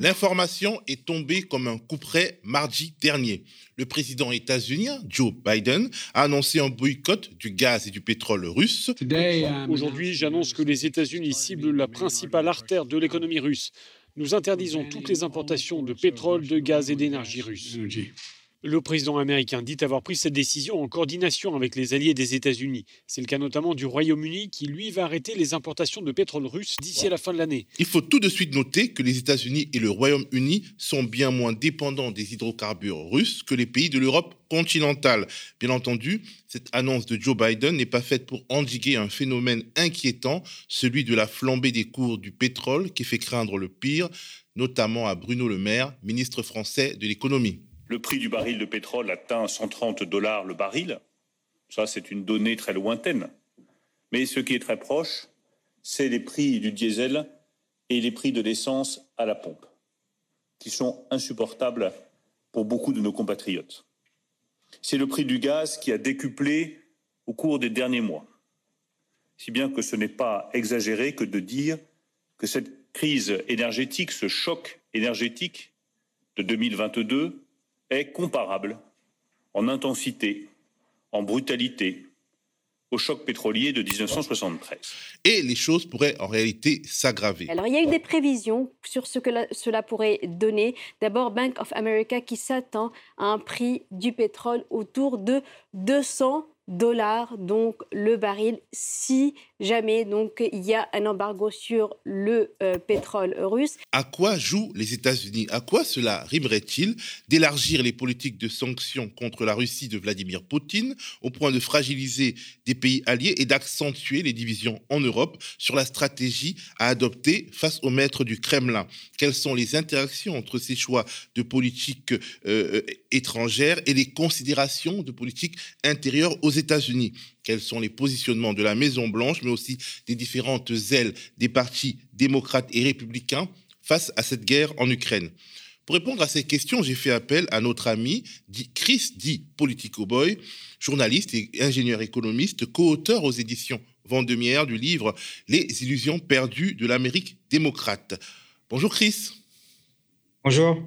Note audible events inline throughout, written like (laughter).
L'information est tombée comme un coup près mardi dernier. Le président états-unien, Joe Biden, a annoncé un boycott du gaz et du pétrole russe. Aujourd'hui, j'annonce que les États-Unis ciblent la principale artère de l'économie russe. Nous interdisons toutes les importations de pétrole, de gaz et d'énergie russe. Le président américain dit avoir pris cette décision en coordination avec les alliés des États-Unis. C'est le cas notamment du Royaume-Uni qui, lui, va arrêter les importations de pétrole russe d'ici à la fin de l'année. Il faut tout de suite noter que les États-Unis et le Royaume-Uni sont bien moins dépendants des hydrocarbures russes que les pays de l'Europe continentale. Bien entendu, cette annonce de Joe Biden n'est pas faite pour endiguer un phénomène inquiétant, celui de la flambée des cours du pétrole qui fait craindre le pire, notamment à Bruno Le Maire, ministre français de l'économie. Le prix du baril de pétrole atteint 130 dollars le baril. Ça, c'est une donnée très lointaine. Mais ce qui est très proche, c'est les prix du diesel et les prix de l'essence à la pompe, qui sont insupportables pour beaucoup de nos compatriotes. C'est le prix du gaz qui a décuplé au cours des derniers mois. Si bien que ce n'est pas exagéré que de dire que cette crise énergétique, ce choc énergétique de 2022, est comparable en intensité, en brutalité, au choc pétrolier de 1973. Et les choses pourraient en réalité s'aggraver. Alors il y a eu des prévisions sur ce que cela pourrait donner. D'abord, Bank of America qui s'attend à un prix du pétrole autour de 200 dollars donc le baril si jamais. Donc il y a un embargo sur le euh, pétrole russe. À quoi jouent les États-Unis? À quoi cela rimerait-il d'élargir les politiques de sanctions contre la Russie de Vladimir Poutine au point de fragiliser des pays alliés et d'accentuer les divisions en Europe sur la stratégie à adopter face aux maîtres du Kremlin? Quelles sont les interactions entre ces choix de politique euh, euh, étrangère et les considérations de politique intérieure aux États-Unis? Quels sont les positionnements de la Maison-Blanche, mais aussi des différentes ailes des partis démocrates et républicains face à cette guerre en Ukraine Pour répondre à ces questions, j'ai fait appel à notre ami Chris dit Politico Boy, journaliste et ingénieur économiste, co-auteur aux éditions Vendemiaire du livre Les illusions perdues de l'Amérique démocrate. Bonjour Chris. Bonjour.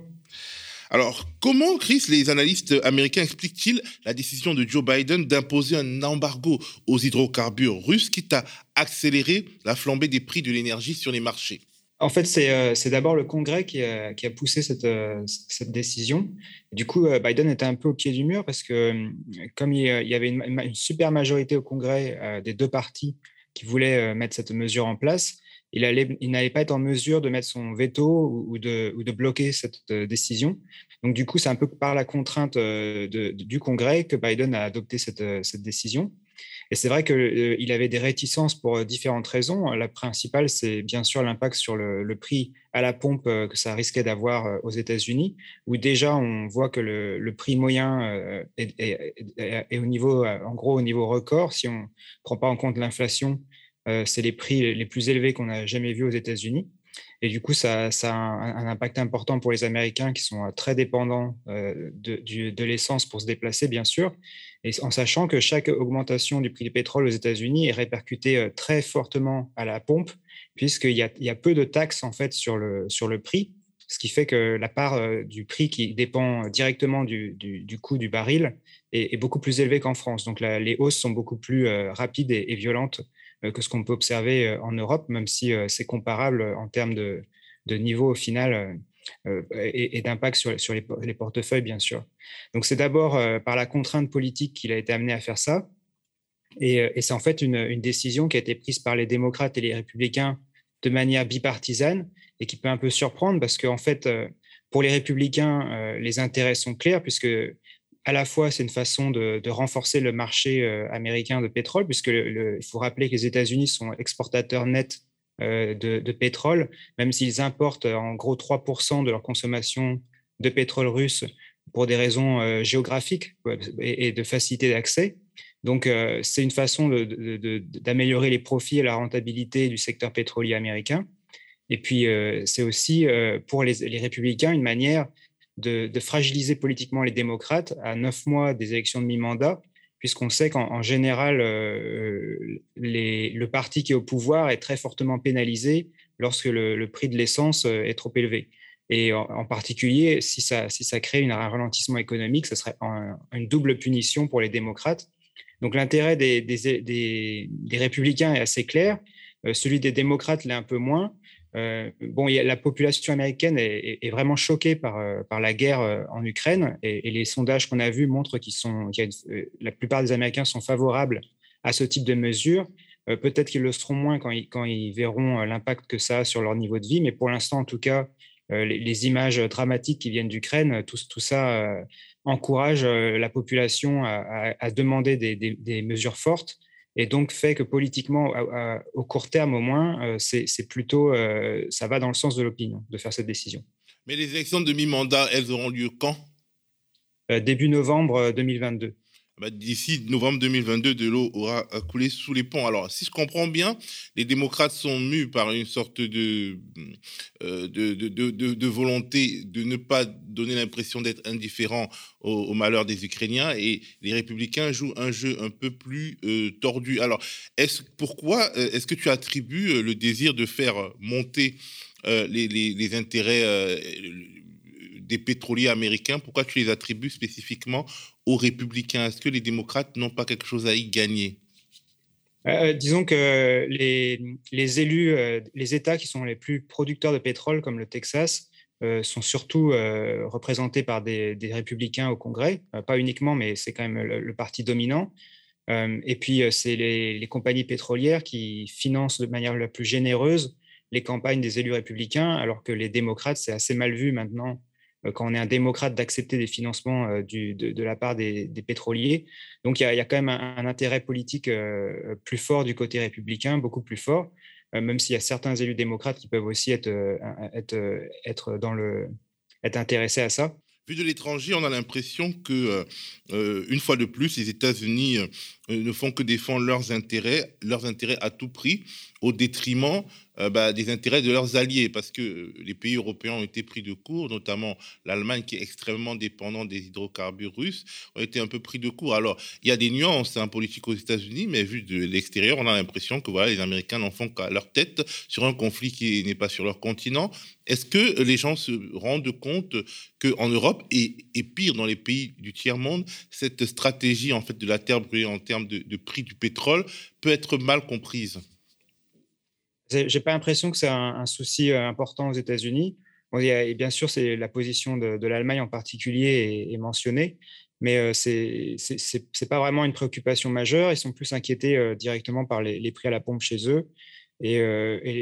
Alors, comment, Chris, les analystes américains expliquent-ils la décision de Joe Biden d'imposer un embargo aux hydrocarbures russes, quitte à accélérer la flambée des prix de l'énergie sur les marchés? En fait, euh, c'est d'abord le Congrès qui a, poussé euh, cette, décision. Du coup, euh, Biden était un peu au pied du mur parce que, comme il, y avait une, super majorité au Congrès des deux partis qui voulaient mettre cette mesure en place, il, n'allait pas être en mesure de mettre son veto ou, de, bloquer cette décision. Donc, du coup, c'est un peu par la contrainte du Congrès que Biden a adopté cette décision. Et c'est vrai qu'il euh, avait des réticences pour euh, différentes raisons. La principale, c'est bien sûr l'impact sur le, prix à la pompe euh, que ça risquait d'avoir aux États-Unis, où déjà on voit que le, prix moyen est, au niveau, en gros, au niveau record. Si on ne prend pas en compte l'inflation, c'est les prix les plus élevés qu'on a jamais vus aux États-Unis. Et du coup, ça, a un, impact important pour les Américains qui sont très dépendants de, de l'essence pour se déplacer, bien sûr et en sachant que chaque augmentation du prix du pétrole aux États-Unis est répercutée euh, très fortement à la pompe, puisqu'il y, y a, peu de taxes en fait sur le, sur le prix, ce qui fait que la part euh, du prix qui dépend directement du, du, coût du baril est, beaucoup plus élevée qu'en France. Donc les hausses sont beaucoup plus euh, rapides et, violentes que ce qu'on peut observer en Europe, même si c'est comparable en termes de, niveau au final euh, et, d'impact sur, les, portefeuilles, bien sûr. Donc, c'est d'abord euh, par la contrainte politique qu'il a été amené à faire ça. Et, euh, c'est en fait une, décision qui a été prise par les démocrates et les républicains de manière bipartisane et qui peut un peu surprendre parce qu'en fait, pour les républicains, les intérêts sont clairs puisque à la fois, c'est une façon de, renforcer le marché américain de pétrole, puisque il faut rappeler que les États-Unis sont exportateurs nets euh, de, pétrole, même s'ils importent en gros 3% de leur consommation de pétrole russe pour des raisons euh, géographiques et, de facilité d'accès. Donc, euh, c'est une façon d'améliorer les profits et la rentabilité du secteur pétrolier américain. Et puis, c'est aussi pour les, républicains une manière de, fragiliser politiquement les démocrates à neuf mois des élections de mi-mandat puisqu'on sait qu'en général, euh, le parti qui est au pouvoir est très fortement pénalisé lorsque le, prix de l'essence euh, est trop élevé. Et en, particulier, si ça, si ça crée un ralentissement économique, ce serait une double punition pour les démocrates. Donc l'intérêt des, des, des, républicains est assez clair, celui des démocrates l'est un peu moins. Euh, bon, la population américaine est, vraiment choquée par, euh, la guerre euh, en Ukraine. Et, les sondages qu'on a vus montrent qu'ils la plupart des Américains sont favorables à ce type de mesures. Peut-être qu'ils le seront moins quand ils, verront l'impact que ça a sur leur niveau de vie, mais pour l'instant, en tout cas, les, images dramatiques qui viennent d'Ukraine, tout, ça encourage la population à, demander des mesures fortes et donc fait que politiquement, au court terme au moins, euh, c'est plutôt, euh, ça va dans le sens de l'opinion de faire cette décision. Mais les élections de mi-mandat, elles auront lieu quand? Euh, Début novembre 2022. Bah, d'ici novembre 2022, de l'eau aura coulé sous les ponts. Alors, si je comprends bien, les démocrates sont mus par une sorte de, euh, de, de, volonté de ne pas donner l'impression d'être indifférents au, malheur des Ukrainiens et les républicains jouent un jeu un peu plus euh, tordu. Alors, est-ce, pourquoi euh, est-ce que tu attribues le désir de faire monter les, intérêts des pétroliers américains, pourquoi tu les attribues spécifiquement aux républicains? Est-ce que les démocrates n'ont pas quelque chose à y gagner? Euh, disons que les, élus, euh, les États qui sont les plus producteurs de pétrole, comme le Texas, euh, sont surtout représentés par des, républicains au Congrès, pas uniquement, mais c'est quand même le, parti dominant. et puis, c'est les, compagnies pétrolières qui financent de manière la plus généreuse les campagnes des élus républicains, alors que les démocrates, c'est assez mal vu maintenant euh, quand on est un démocrate, d'accepter des financements euh, de, la part des, pétroliers. Donc il y, a, quand même un, intérêt politique euh, plus fort du côté républicain, beaucoup plus fort, même s'il y a certains élus démocrates qui peuvent aussi être, être, être, dans le, être intéressés à ça. Vu de l'étranger, on a l'impression que, une fois de plus, les États-Unis ne font que défendre leurs intérêts, leurs intérêts à tout prix, au détriment euh, bah, des intérêts de leurs alliés, parce que euh, les pays européens ont été pris de court, notamment l'Allemagne qui est extrêmement dépendante des hydrocarbures russes, ont été un peu pris de court. Alors, il y a des nuances en politique aux États-Unis, mais vu de l'extérieur, on a l'impression que voilà, les Américains n'en font qu'à leur tête sur un conflit qui n'est pas sur leur continent. Est-ce que les gens se rendent compte qu'en Europe, et, et, pire dans les pays du tiers-monde, cette stratégie en fait de la terre brûlée en termes de, prix du pétrole peut être mal comprise j'ai pas l'impression que c'est un, souci euh, important aux États-Unis. et bien sûr, c'est la position de, l'Allemagne en particulier est, mentionnée, mais euh, c'est c'est pas vraiment une préoccupation majeure. Ils sont plus inquiétés euh, directement par les, prix à la pompe chez eux et,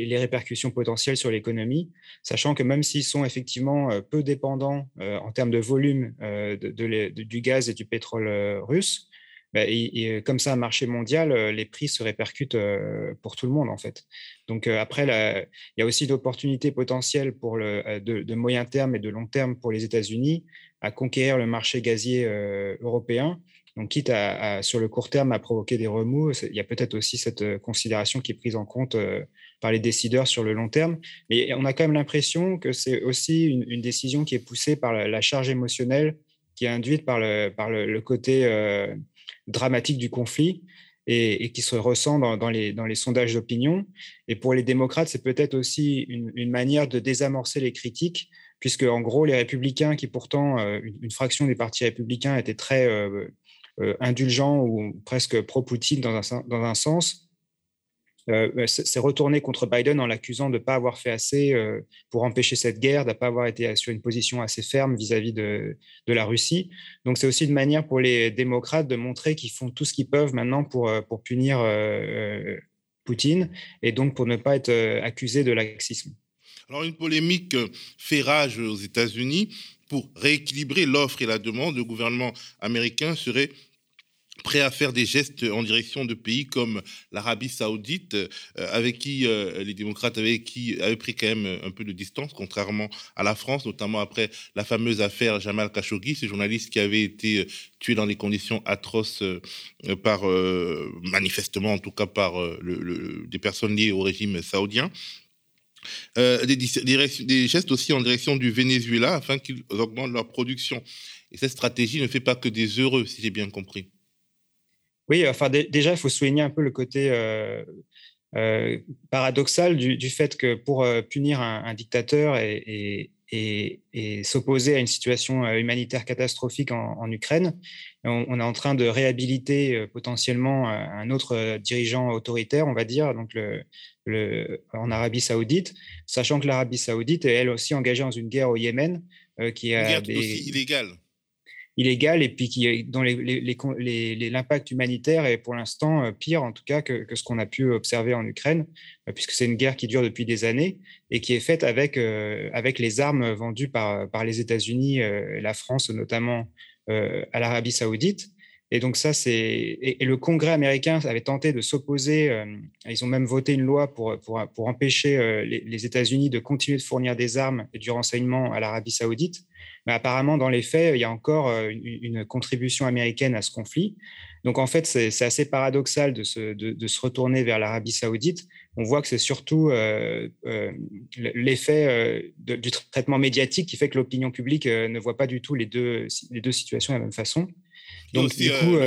les répercussions potentielles sur l'économie, sachant que même s'ils sont effectivement peu dépendants en termes de volume de, du gaz et du pétrole russe, bah, comme ça, un marché mondial, les prix se répercutent pour tout le monde, en fait. Donc après, il y a aussi d'opportunités potentielles pour de, moyen terme et de long terme pour les États-Unis à conquérir le marché gazier européen. Donc, quitte à, sur le court terme à provoquer des remous, il y a peut-être aussi cette considération qui est prise en compte par les décideurs sur le long terme. Mais on a quand même l'impression que c'est aussi une, décision qui est poussée par la, charge émotionnelle qui est induite par le, côté dramatique du conflit et, qui se ressent dans, les, sondages d'opinion. Et pour les démocrates, c'est peut-être aussi une, manière de désamorcer les critiques, puisque en gros, les républicains, qui pourtant, euh, une, fraction des partis républicains étaient très euh, euh, indulgents ou presque pro-Poutine dans un sens, euh, s'est retourné contre Biden en l'accusant de ne pas avoir fait assez euh, pour empêcher cette guerre, de ne pas avoir été sur une position assez ferme vis-à-vis de, la Russie. Donc c'est aussi une manière pour les démocrates de montrer qu'ils font tout ce qu'ils peuvent maintenant pour, euh, pour punir Poutine et donc pour ne pas être accusés de laxisme. Alors une polémique fait rage aux États-Unis. Pour rééquilibrer l'offre et la demande, le gouvernement américain serait prêt à faire des gestes en direction de pays comme l'Arabie saoudite, euh, avec qui euh, les démocrates avaient, pris quand même un peu de distance, contrairement à la France, notamment après la fameuse affaire Jamal Khashoggi, ce journaliste qui avait été euh, tué dans des conditions atroces par, manifestement en tout cas par des personnes liées au régime saoudien. des, gestes aussi en direction du Venezuela afin qu'ils augmentent leur production. Et cette stratégie ne fait pas que des heureux, si j'ai bien compris. Oui, enfin, déjà, il faut souligner un peu le côté euh, euh, paradoxal du, fait que pour euh, punir un, dictateur et, et, s'opposer à une situation humanitaire catastrophique en, Ukraine. On, est en train de réhabiliter potentiellement un autre dirigeant autoritaire, on va dire, donc le, en Arabie saoudite, sachant que l'Arabie saoudite est elle aussi engagée dans une guerre au Yémen qui a une guerre aussi illégale illégale et puis qui, dont l'impact humanitaire est pour l'instant euh, pire, en tout cas, que, ce qu'on a pu observer en Ukraine, euh, puisque c'est une guerre qui dure depuis des années et qui est faite avec, euh, les armes vendues par, par les États-Unis et la France, notamment à l'Arabie saoudite. Et donc ça, c'est et, le Congrès américain avait tenté de s'opposer. ils ont même voté une loi pour pour, pour empêcher les, les États-Unis de continuer de fournir des armes et du renseignement à l'Arabie saoudite. Mais apparemment, dans les faits, il y a encore euh, une, contribution américaine à ce conflit. Donc, en fait, c'est assez paradoxal de se, de, se retourner vers l'Arabie saoudite. On voit que c'est surtout euh, euh, l'effet du traitement médiatique qui fait que l'opinion publique ne voit pas du tout les deux, les deux situations de la même façon. Donc, aussi, du coup,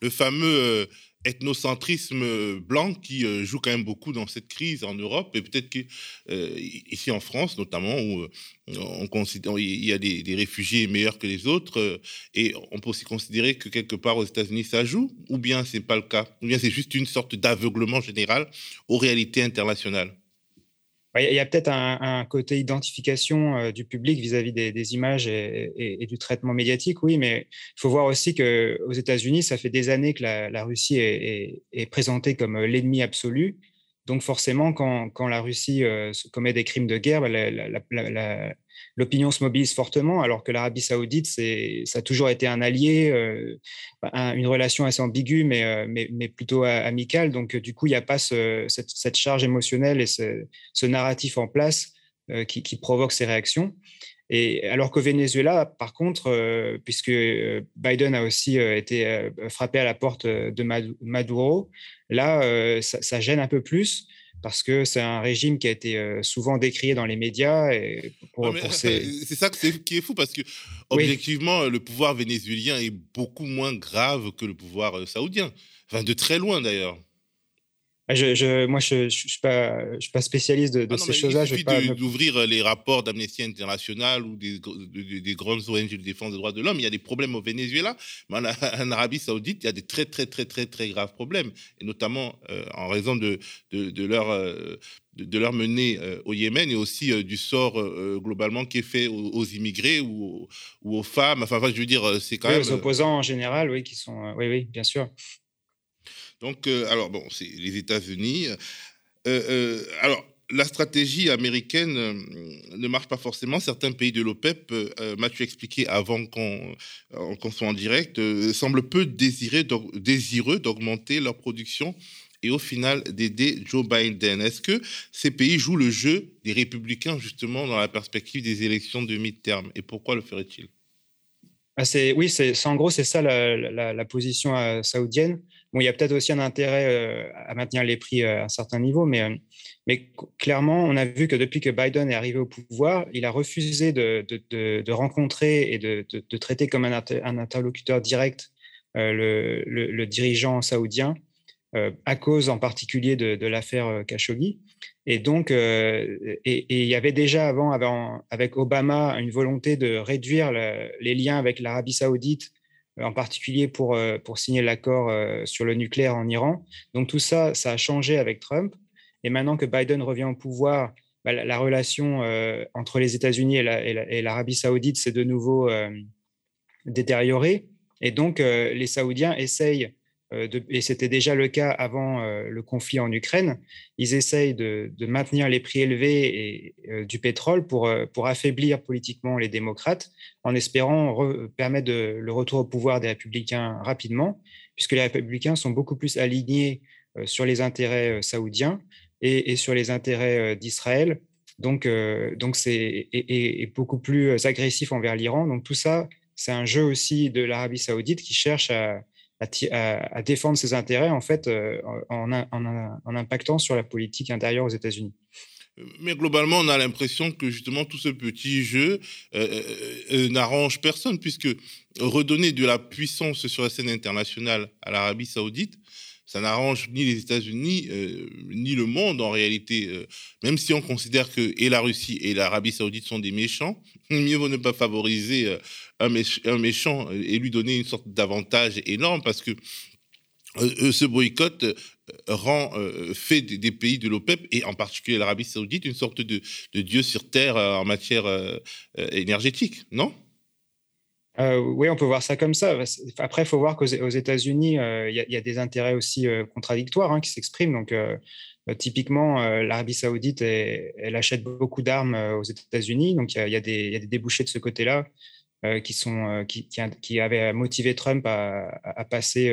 le, fameux ethnocentrisme euh, blanc qui euh, joue quand même beaucoup dans cette crise en Europe et peut-être qu'ici euh, en France notamment où on considère il y a des, réfugiés meilleurs que les autres et on peut aussi considérer que quelque part aux États-Unis ça joue ou bien c'est pas le cas? Ou bien c'est juste une sorte d'aveuglement général aux réalités internationales? Il y a peut-être un, côté identification euh, du public vis-à-vis des, images et, du traitement médiatique, oui, mais il faut voir aussi qu'aux États-Unis, ça fait des années que la, Russie est, présentée comme l'ennemi absolu. Donc forcément, quand, la Russie euh, commet des crimes de guerre, bah, l'opinion se mobilise fortement, alors que l'Arabie saoudite, ça a toujours été un allié, euh, une relation assez ambiguë, mais, euh, mais, plutôt amicale. Donc du coup, il n'y a pas cette, charge émotionnelle et ce, narratif en place qui, provoque ces réactions. Et alors qu'au Venezuela, par contre, puisque Biden a aussi été frappé à la porte de Maduro, là, ça, gêne un peu plus parce que c'est un régime qui a été souvent décrié dans les médias. Et (laughs) C'est ça qui est fou, parce que objectivement, le pouvoir vénézuélien est beaucoup moins grave que le pouvoir saoudien. Enfin, de très loin d'ailleurs. Ah, je, moi, je ne je, suis, pas, je suis pas spécialiste de, ah ces choses-là. Il suffit d'ouvrir les rapports d'Amnesty International ou des, des, grandes ONG de défense des droits de l'homme. Il y a des problèmes au Venezuela, mais (laughs) en, Arabie Saoudite, il y a des très, très, très, très, très graves problèmes, et notamment euh, en raison de, de, leur. Euh, de, leur menée euh, au Yémen et aussi du sort globalement qui est fait aux, immigrés ou, ou, aux femmes. Enfin, je veux dire, c'est quand même. Aux opposants en général, oui, qui sont. oui, oui, bien sûr. Donc, euh, alors, bon, c'est les États-Unis. Euh, euh, alors, la stratégie américaine ne marche pas forcément. Certains pays de l'OPEP, m'as-tu expliqué avant qu'on soit en direct, semblent peu désireux d'augmenter leur production et au final d'aider Joe Biden. Est-ce que ces pays jouent le jeu des républicains justement dans la perspective des élections de mi-terme Et pourquoi le ferait-il ah, oui, en gros c'est ça la, position saoudienne il y a peut-être aussi un intérêt euh, à maintenir les prix euh, à un certain niveau, mais, euh, mais clairement, on a vu que depuis que Biden est arrivé au pouvoir, il a refusé de, de, rencontrer et de, traiter comme un, un interlocuteur direct le, le, dirigeant saoudien, à cause en particulier de, l'affaire Khashoggi. Et donc, et, il y avait déjà avant, avant, avec Obama une volonté de réduire les liens avec l'Arabie saoudite en particulier pour, euh, pour signer l'accord euh, sur le nucléaire en Iran. Donc tout ça, ça a changé avec Trump. Et maintenant que Biden revient au pouvoir, bah, la, relation euh, entre les États-Unis et l'Arabie saoudite s'est de nouveau détériorée. Et donc les Saoudiens essayent euh, et c'était déjà le cas avant euh, le conflit en Ukraine, ils essayent de, maintenir les prix élevés euh, du pétrole pour, pour affaiblir politiquement les démocrates, en espérant permettre le retour au pouvoir des républicains rapidement, puisque les républicains sont beaucoup plus alignés sur les intérêts saoudiens et, sur les intérêts d'Israël. Donc, donc c'est et, beaucoup plus agressif envers l'Iran. Donc tout ça, c'est un jeu aussi de l'Arabie saoudite qui cherche à, à, défendre ses intérêts en fait euh, en, impactant sur la politique intérieure aux États-Unis. Mais globalement, on a l'impression que justement tout ce petit jeu euh, euh, n'arrange personne, puisque redonner de la puissance sur la scène internationale à l'Arabie saoudite, ça n'arrange ni les États-Unis ni le monde en réalité. même si on considère que et la Russie et l'Arabie saoudite sont des méchants, (laughs) mieux vaut ne pas favoriser un, un méchant et lui donner une sorte d'avantage énorme parce que ce boycott rend, fait des, pays de l'OPEP, et en particulier l'Arabie saoudite, une sorte de, dieu sur terre en matière énergétique, non? Oui, on peut voir ça comme ça. Après, il faut voir qu'aux États-Unis, il y, a des intérêts aussi contradictoires hein, qui s'expriment. Donc, typiquement, l'Arabie saoudite, elle, achète beaucoup d'armes aux États-Unis. Donc, il y, a des débouchés de ce côté-là. Euh, euh, qui, qui, avaient motivé Trump à, passer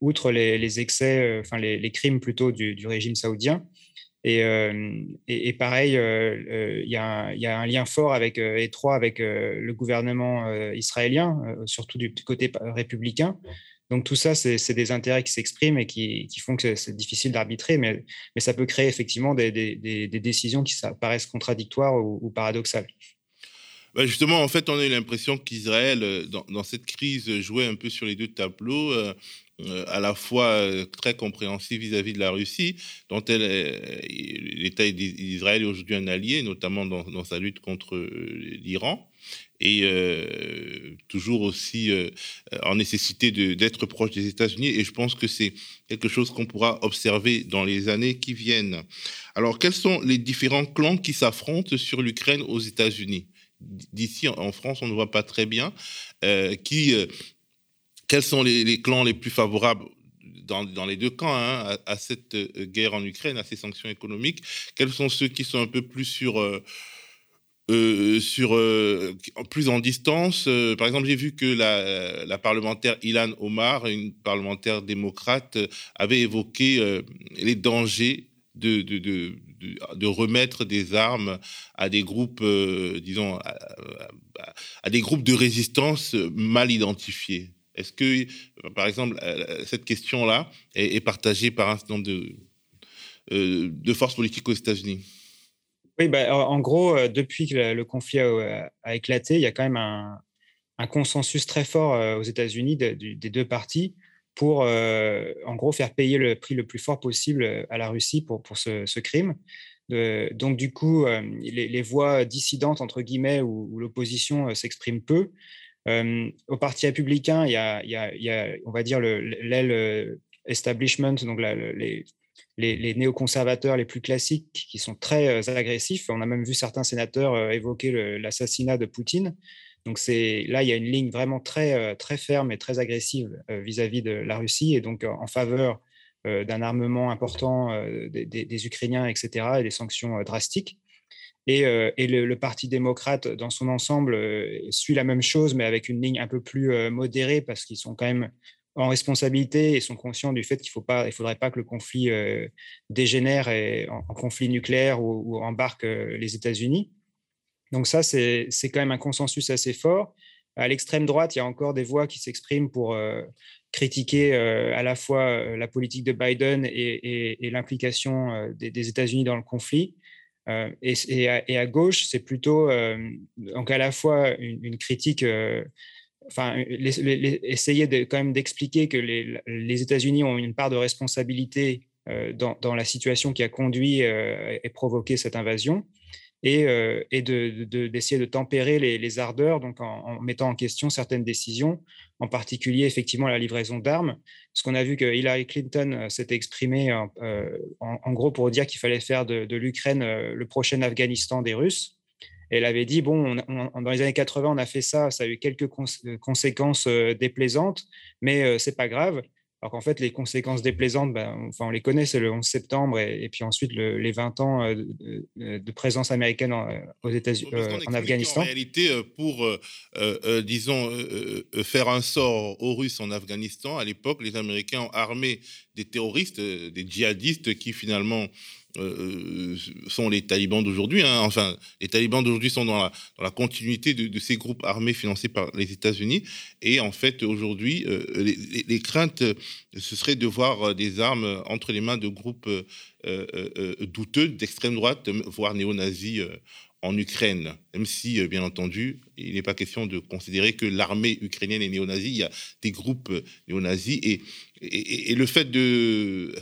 outre les, excès, enfin les, crimes plutôt du, régime saoudien. Et, et, pareil, il y, a un lien fort avec, étroit avec le gouvernement israélien, surtout du côté républicain. Donc tout ça, c'est des intérêts qui s'expriment et qui, font que c'est difficile d'arbitrer, mais, mais, ça peut créer effectivement des, décisions qui paraissent contradictoires ou paradoxales. Bah, justement, en fait, on a eu l'impression qu'Israël, euh, dans, cette crise, jouait un peu sur les deux tableaux, euh, euh, à la fois très compréhensif vis-à-vis de la Russie, dont l'État d'Israël est aujourd'hui un allié, notamment dans, sa lutte contre l'Iran, et toujours aussi en nécessité d'être proche des États-Unis. Et je pense que c'est quelque chose qu'on pourra observer dans les années qui viennent. Alors, quels sont les différents clans qui s'affrontent sur l'Ukraine aux États-Unis? D'ici en France, on ne voit pas très bien. Euh, qui, euh, quels sont les, clans les plus favorables dans, les deux camps hein, à, cette euh, guerre en Ukraine, à ces sanctions économiques Quels sont ceux qui sont un peu plus sur... sur plus en distance. par exemple, j'ai vu que la, parlementaire Ilan Omar, une parlementaire démocrate, avait évoqué les dangers de, remettre des armes à des groupes, euh, disons, à, des groupes de résistance mal identifiés. Est-ce que, par exemple, euh, cette question-là est, partagée par un certain nombre de, euh, de forces politiques aux États-Unis? Oui, bah, en gros, depuis que le conflit a, éclaté, il y a quand même un, consensus très fort aux États-Unis des deux parties pour, en gros, faire payer le prix le plus fort possible à la Russie pour, pour ce, crime. donc, du coup, les, voix dissidentes, entre guillemets, où, l'opposition s'exprime peu. au Parti républicain, il y a, y a, on va dire, l'aile establishment, donc les, les, les, néoconservateurs les plus classiques qui sont très agressifs. On a même vu certains sénateurs évoquer l'assassinat de Poutine. Donc là, il y a une ligne vraiment très, euh, ferme et très agressive euh, vis-à-vis de la Russie et donc en faveur euh, d'un armement important des, Ukrainiens, etc., et des sanctions drastiques. Et, et le, Parti démocrate, dans son ensemble, suit la même chose, mais avec une ligne un peu plus modérée, parce qu'ils sont quand même en responsabilité et sont conscients du fait qu'il ne faudrait pas que le conflit dégénère en, conflit nucléaire ou embarque les États-Unis. Donc ça, c'est quand même un consensus assez fort. À l'extrême droite, il y a encore des voix qui s'expriment pour euh, critiquer euh, à la fois euh, la politique de Biden et, l'implication des, États-Unis dans le conflit. Et, à, gauche, c'est plutôt donc à la fois une, critique, enfin, essayer quand même d'expliquer que les, États-Unis ont une part de responsabilité dans, la situation qui a conduit et provoqué cette invasion et, euh, d'essayer de, tempérer les, ardeurs, donc en, mettant en question certaines décisions, en particulier effectivement la livraison d'armes. Parce qu'on a vu que Hillary Clinton euh, s'était exprimée euh, en, gros pour dire qu'il fallait faire de, l'Ukraine le prochain Afghanistan des Russes. elle avait dit, bon, dans les années 80, on a fait ça, ça a eu quelques conséquences déplaisantes, mais c'est pas grave. Alors qu'en fait, les conséquences déplaisantes, ben, enfin, on les connaît, c'est le 11 septembre et, puis ensuite les 20 ans euh, de, présence américaine en, euh, aux États-Unis, euh, en Afghanistan. En réalité, pour, disons, faire un sort aux Russes en Afghanistan, à l'époque, les Américains ont armé des terroristes, des djihadistes qui finalement euh, sont les talibans d'aujourd'hui. Hein. Enfin, les talibans d'aujourd'hui sont dans la, continuité de, ces groupes armés financés par les États-Unis. Et en fait, aujourd'hui, euh, les, craintes, ce serait de voir des armes entre les mains de groupes douteux d'extrême droite, voire néo-nazis en Ukraine, même si, bien entendu, il n'est pas question de considérer que l'armée ukrainienne est néo-nazie. Il y a des groupes néo-nazis et, le fait de,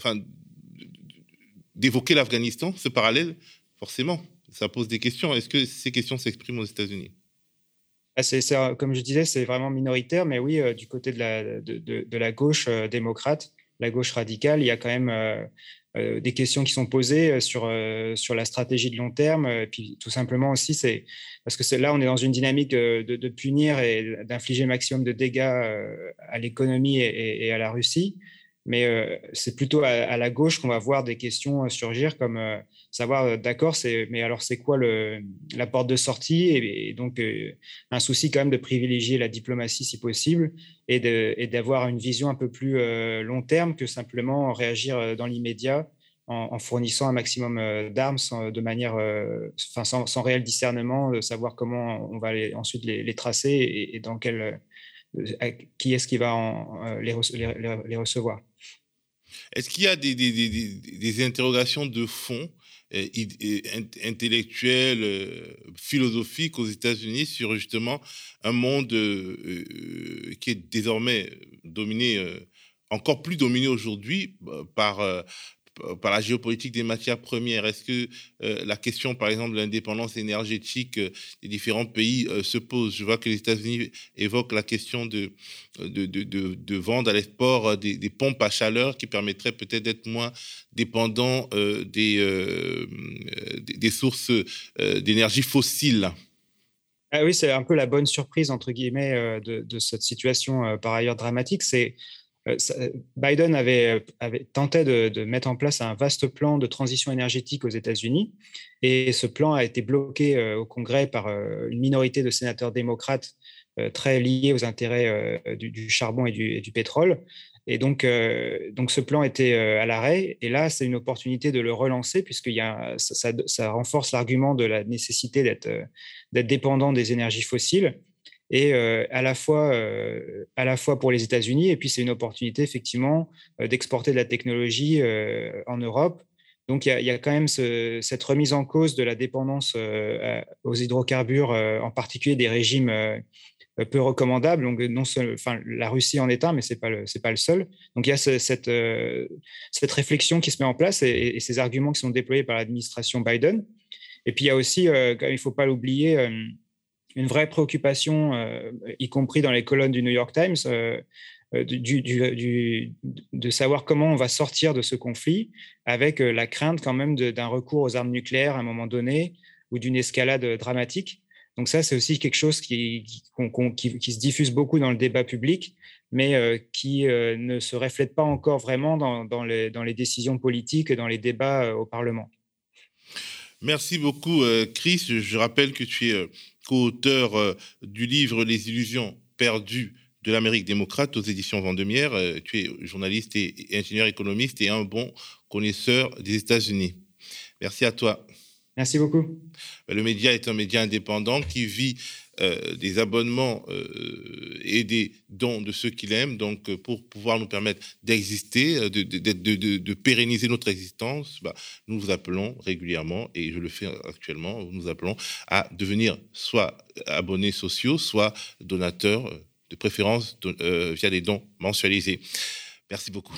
d'évoquer l'Afghanistan, ce parallèle, forcément, ça pose des questions. Est-ce que ces questions s'expriment aux États-Unis? Ah, comme je disais, c'est vraiment minoritaire, mais oui, euh, du côté de la, gauche euh, démocrate, la gauche radicale, il y a quand même euh, des questions qui sont posées sur, sur la stratégie de long terme. Et puis tout simplement aussi, c'est parce que là, on est dans une dynamique de, punir et d'infliger maximum de dégâts à l'économie et, à la Russie mais euh, c'est plutôt à, la gauche qu'on va voir des questions euh, surgir comme euh, savoir d'accord mais alors c'est quoi la porte de sortie et, donc un souci quand même de privilégier la diplomatie si possible et d'avoir une vision un peu plus long terme que simplement réagir dans l'immédiat en, fournissant un maximum d'armes de manière sans, sans, réel discernement de savoir comment on va ensuite les, tracer et, dans quel qui est-ce qui va les recevoir est-ce qu'il y a des, interrogations de fond euh, intellectuelles, euh, philosophiques aux États-Unis sur justement un monde euh, qui est désormais dominé, encore plus dominé aujourd'hui par par la géopolitique des matières premières Est-ce que euh, la question, par exemple, de l'indépendance énergétique euh, des différents pays euh, se pose Je vois que les États-Unis évoquent la question de, de, de, de, vendre à l'export des, pompes à chaleur qui permettraient peut-être d'être moins dépendants des, des, sources d'énergie fossile. Ah oui, c'est un peu la bonne surprise, entre guillemets, de, cette situation par ailleurs dramatique. C'est Biden avait, euh, tenté de, mettre en place un vaste plan de transition énergétique aux États-Unis et ce plan a été bloqué au Congrès par une minorité de sénateurs démocrates très liés aux intérêts du, charbon et du, pétrole. Et donc, donc, ce plan était à l'arrêt. Et là, c'est une opportunité de le relancer puisque y a, ça renforce l'argument de la nécessité d'être dépendant des énergies fossiles et euh, à, la fois, euh, à la fois pour les États-Unis, et puis c'est une opportunité effectivement euh, d'exporter de la technologie en Europe. Donc il y, a quand même cette remise en cause de la dépendance aux hydrocarbures, en particulier des régimes peu recommandables. Donc non enfin, la Russie en est un, mais c'est pas le, pas le seul. Donc il y a cette, cette réflexion qui se met en place et, ces arguments qui sont déployés par l'administration Biden. Et puis il y a aussi, il ne faut pas l'oublier une vraie préoccupation, euh, y compris dans les colonnes du New York Times, euh, euh, de savoir comment on va sortir de ce conflit avec la crainte quand même d'un recours aux armes nucléaires à un moment donné ou d'une escalade dramatique. Donc ça, c'est aussi quelque chose qui, se diffuse beaucoup dans le débat public, mais qui ne se reflète pas encore vraiment dans les décisions politiques et dans les débats au Parlement. Merci beaucoup, Chris. Je rappelle que tu es co-auteur euh, du livre Les illusions perdues de l'Amérique démocrate aux éditions Vendemière. Euh, tu es journaliste et ingénieur économiste et un bon connaisseur des États-Unis. Merci à toi. Merci beaucoup. Le média est un média indépendant qui vit euh, des abonnements euh, et des dons de ceux qui l'aiment, donc euh, pour pouvoir nous permettre d'exister, de, de, pérenniser notre existence, bah, nous vous appelons régulièrement, et je le fais actuellement, nous appelons à devenir soit abonnés sociaux, soit donateurs, de préférence via des dons mensualisés. Merci beaucoup.